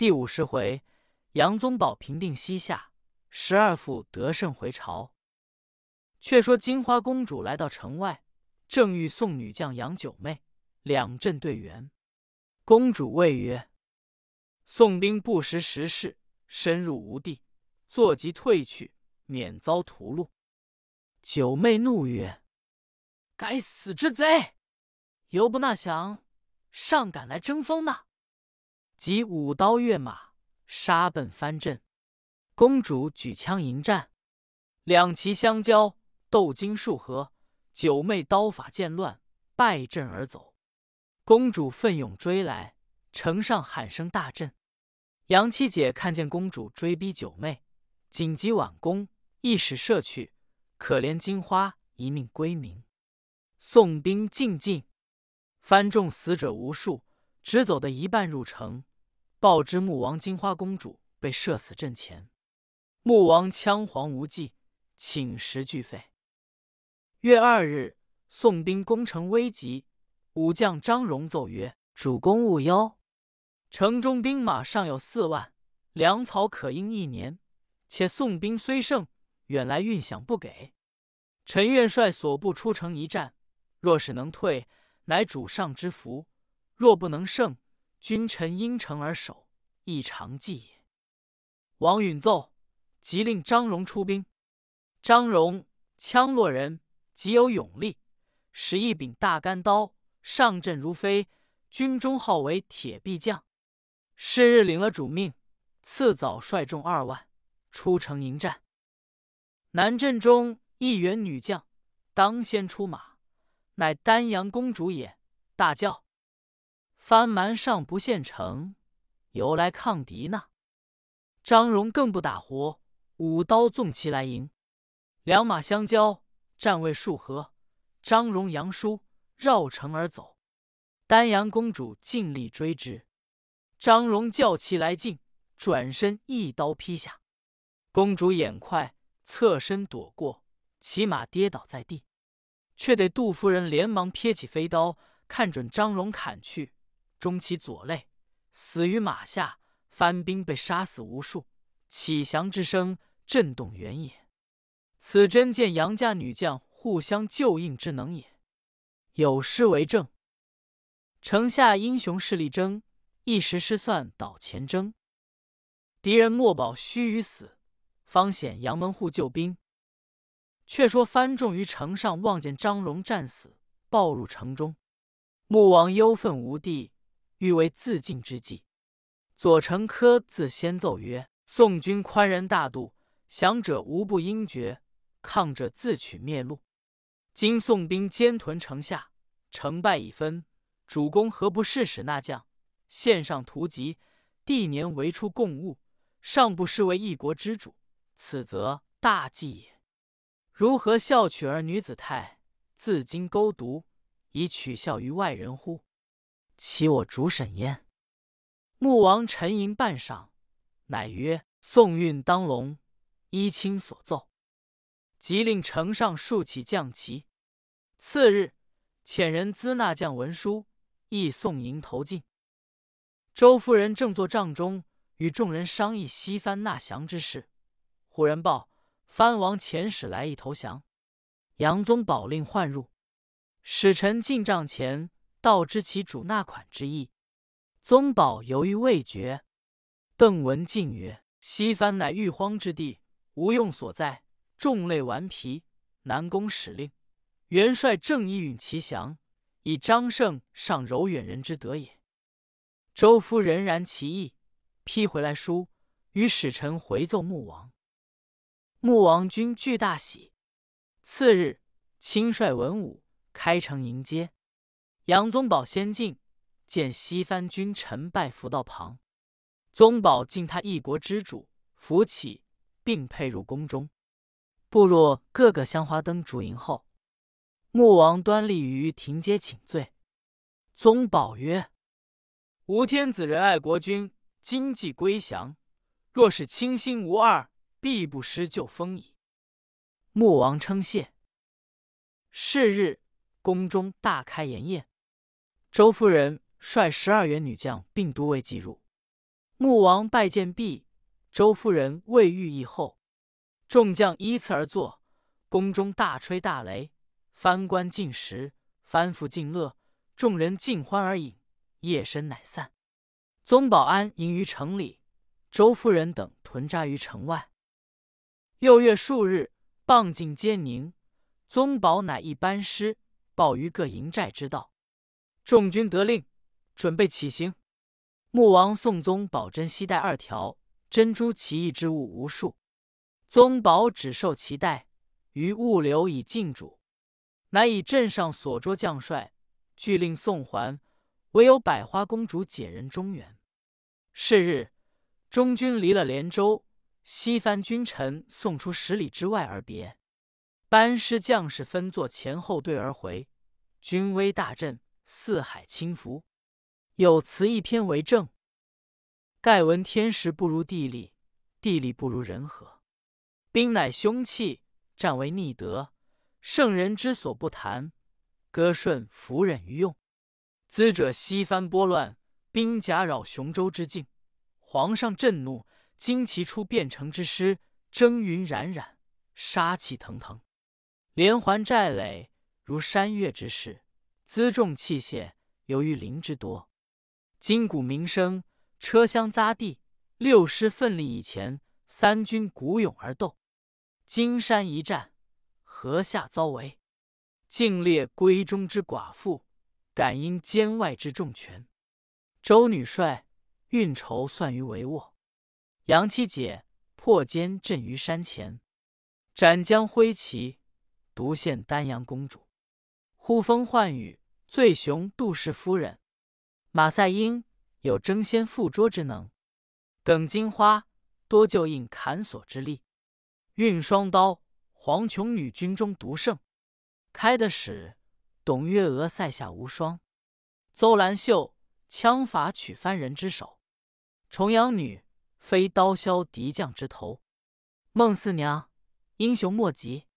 第五十回，杨宗保平定西夏，十二妇得胜回朝。却说金花公主来到城外，正欲送女将杨九妹，两阵对圆。公主谓曰：“宋兵不识时势，深入吴地，坐即退去，免遭屠戮。”九妹怒曰：“该死之贼！犹不纳降，尚敢来争锋呢！”即舞刀跃马，杀奔藩镇。公主举枪迎战，两骑相交，斗经数合。九妹刀法渐乱，败阵而走。公主奋勇追来，城上喊声大震。杨七姐看见公主追逼九妹，紧急挽弓，一矢射去，可怜金花一命归明。宋兵进进，藩众死者无数，只走的一半入城。报知穆王，金花公主被射死阵前。穆王枪黄无忌，寝食俱废。月二日，宋兵攻城危急，武将张荣奏曰：“主公勿忧，城中兵马尚有四万，粮草可应一年。且宋兵虽胜，远来运饷不给。臣愿率所部出城一战，若是能退，乃主上之福；若不能胜，”君臣因城而守，亦常计也。王允奏，即令张荣出兵。张荣，羌洛人，极有勇力，使一柄大干刀，上阵如飞。军中号为铁臂将。是日领了主命，次早率众二万出城迎战。南阵中一员女将当先出马，乃丹阳公主也，大叫。藩蛮上不献城，由来抗敌呢？张荣更不打活，舞刀纵骑来迎，两马相交，战未数合，张荣杨叔绕城而走。丹阳公主尽力追之，张荣叫骑来劲，转身一刀劈下。公主眼快，侧身躲过，骑马跌倒在地，却得杜夫人连忙撇起飞刀，看准张荣砍去。中其左肋，死于马下。番兵被杀死无数，启降之声震动原野。此真见杨家女将互相救应之能也。有诗为证：城下英雄势力争，一时失算倒前征。敌人莫保须臾死，方显杨门户救兵。却说番众于城上望见张荣战死，报入城中。穆王忧愤无地。欲为自尽之计，左丞科自先奏曰：“宋军宽仁大度，降者无不应绝，抗者自取灭路。今宋兵坚屯城下，成败已分，主公何不试使那将献上图籍，帝年为出贡物，尚不失为一国之主？此则大计也。如何孝取儿女子态，自今勾独，以取笑于外人乎？”其我主审焉。穆王沉吟半晌，乃曰：“宋运当龙，依卿所奏。”即令城上竖起将旗。次日，遣人资纳将文书，亦送迎投进。周夫人正坐帐中，与众人商议西番纳降之事。忽然报：藩王遣使来意投降。杨宗保令唤入，使臣进帐前。道知其主纳款之意，宗保犹豫未决。邓文进曰：“西番乃玉荒之地，无用所在，众类顽皮，难攻使令。元帅正义允其降，以张胜上柔远人之德也。”周夫仍然其意，批回来书，与使臣回奏穆王。穆王君俱大喜。次日，亲率文武开城迎接。杨宗保先进，见西番君臣拜伏道旁。宗保敬他一国之主，扶起，并配入宫中。步入各个香花灯烛迎后，穆王端立于庭阶请罪。宗保曰：“吾天子仁爱国君，今既归降，若是清心无二，必不失旧风矣。”穆王称谢。是日，宫中大开筵宴。周夫人率十二员女将并都尉进入，穆王拜见毕，周夫人未遇意后，众将依次而坐，宫中大吹大擂，藩官进食，藩妇尽乐，众人尽欢而饮，夜深乃散。宗保安营于城里，周夫人等屯扎于城外。又月数日，傍尽皆宁，宗保乃一班师，报于各营寨之道。众军得令，准备起行。穆王宋宗保珍西带二条，珍珠奇异之物无数。宗保只受其带，于物流以进主，乃以镇上所捉将帅，俱令送还，唯有百花公主解人中原。是日，中军离了连州，西番君臣送出十里之外而别。班师将士分作前后队而回，军威大振，四海倾服。有词一篇为证：盖闻天时不如地利，地利不如人和。兵乃凶器，战为逆德。圣人之所不谈，歌顺服忍于用。资者西番拨乱，兵甲扰雄州之境。皇上震怒，惊其出汴城之师，征云冉冉，杀气腾腾，连环寨垒如山岳之势。辎重器械由于林之多。金鼓鸣声，车厢匝地，六师奋力以前，三军鼓勇而斗。金山一战，河下遭围，竟列闺中之寡妇，感应监外之重权。周女帅运筹算于帷幄，杨七姐破坚阵于山前，斩将挥旗，独献丹阳公主。呼风唤雨，醉雄杜氏夫人。马赛英有争先赴桌之能，耿金花多就应砍索之力，运双刀，黄琼女军中独胜。开的使董月娥塞下无双，邹兰秀枪法取番人之首，重阳女飞刀削敌将之头，孟四娘英雄莫及，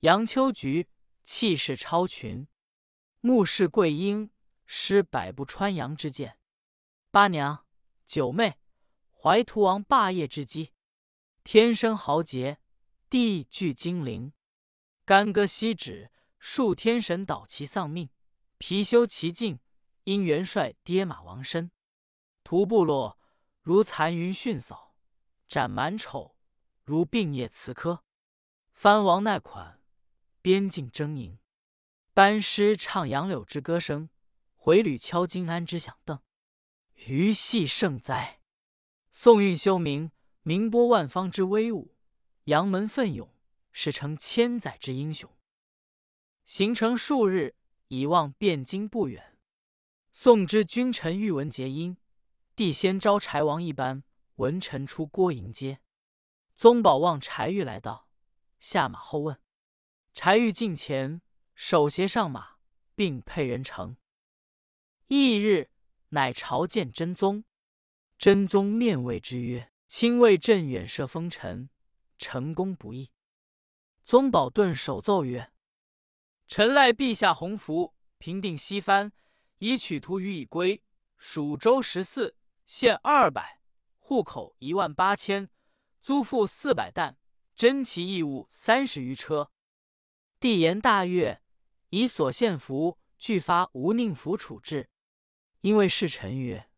杨秋菊气势超群，穆氏桂英。施百步穿杨之箭，八娘九妹怀图王霸业之机，天生豪杰，地聚精灵，干戈息指，数天神倒其丧命，貔貅其境，因元帅跌马亡身，屠部落如残云迅扫，斩满丑如病叶辞柯，藩王耐款，边境征营，班师唱杨柳之歌声。回旅敲金鞍之响邓，余戏盛哉！宋运修明，名播万方之威武；杨门奋勇，是成千载之英雄。行程数日，已望汴京不远。宋之君臣欲闻结音，帝先招柴王一般，文臣出郭迎接。宗保望柴玉来到，下马后问。柴玉近前，手携上马，并配人乘。翌日，乃朝见真宗。真宗面谓之曰：“卿为朕远涉风尘，成功不易。”宗保顿首奏曰：“臣赖陛下洪福，平定西藩，以取图于已归。蜀州十四县二百，户口一万八千，租赋四百担，珍奇异物三十余车。帝言大悦，以所献服俱发无宁府处置。”因为侍臣曰：“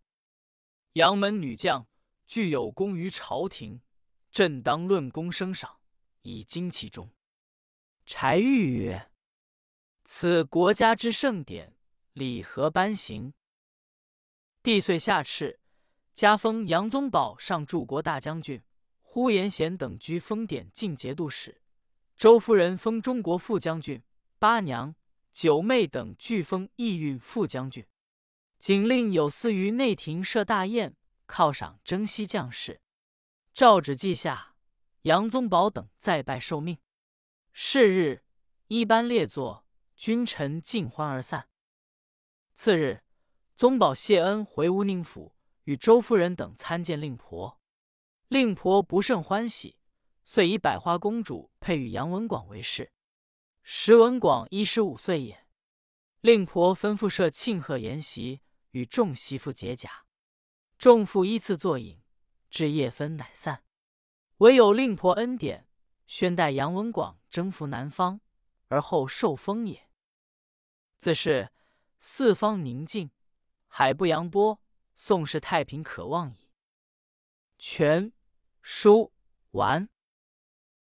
杨门女将具有功于朝廷，朕当论功升赏，以经其中。”柴玉曰：“此国家之盛典，礼何颁行？”帝遂下敕，加封杨宗保上柱国大将军，呼延贤等居封典进节度使，周夫人封中国副将军，八娘、九妹等俱封义运副将军。仅令有司于内廷设大宴，犒赏征西将士。诏旨记下，杨宗保等再拜受命。是日，一班列坐，君臣尽欢而散。次日，宗保谢恩回乌宁府，与周夫人等参见令婆。令婆不甚欢喜，遂以百花公主配与杨文广为氏。时文广一十五岁也。令婆吩咐设庆贺筵席。与众媳妇解甲，众妇依次坐饮，至夜分乃散。唯有令婆恩典，宣代杨文广征服南方，而后受封也。自是四方宁静，海不扬波，宋氏太平可望矣。全书完。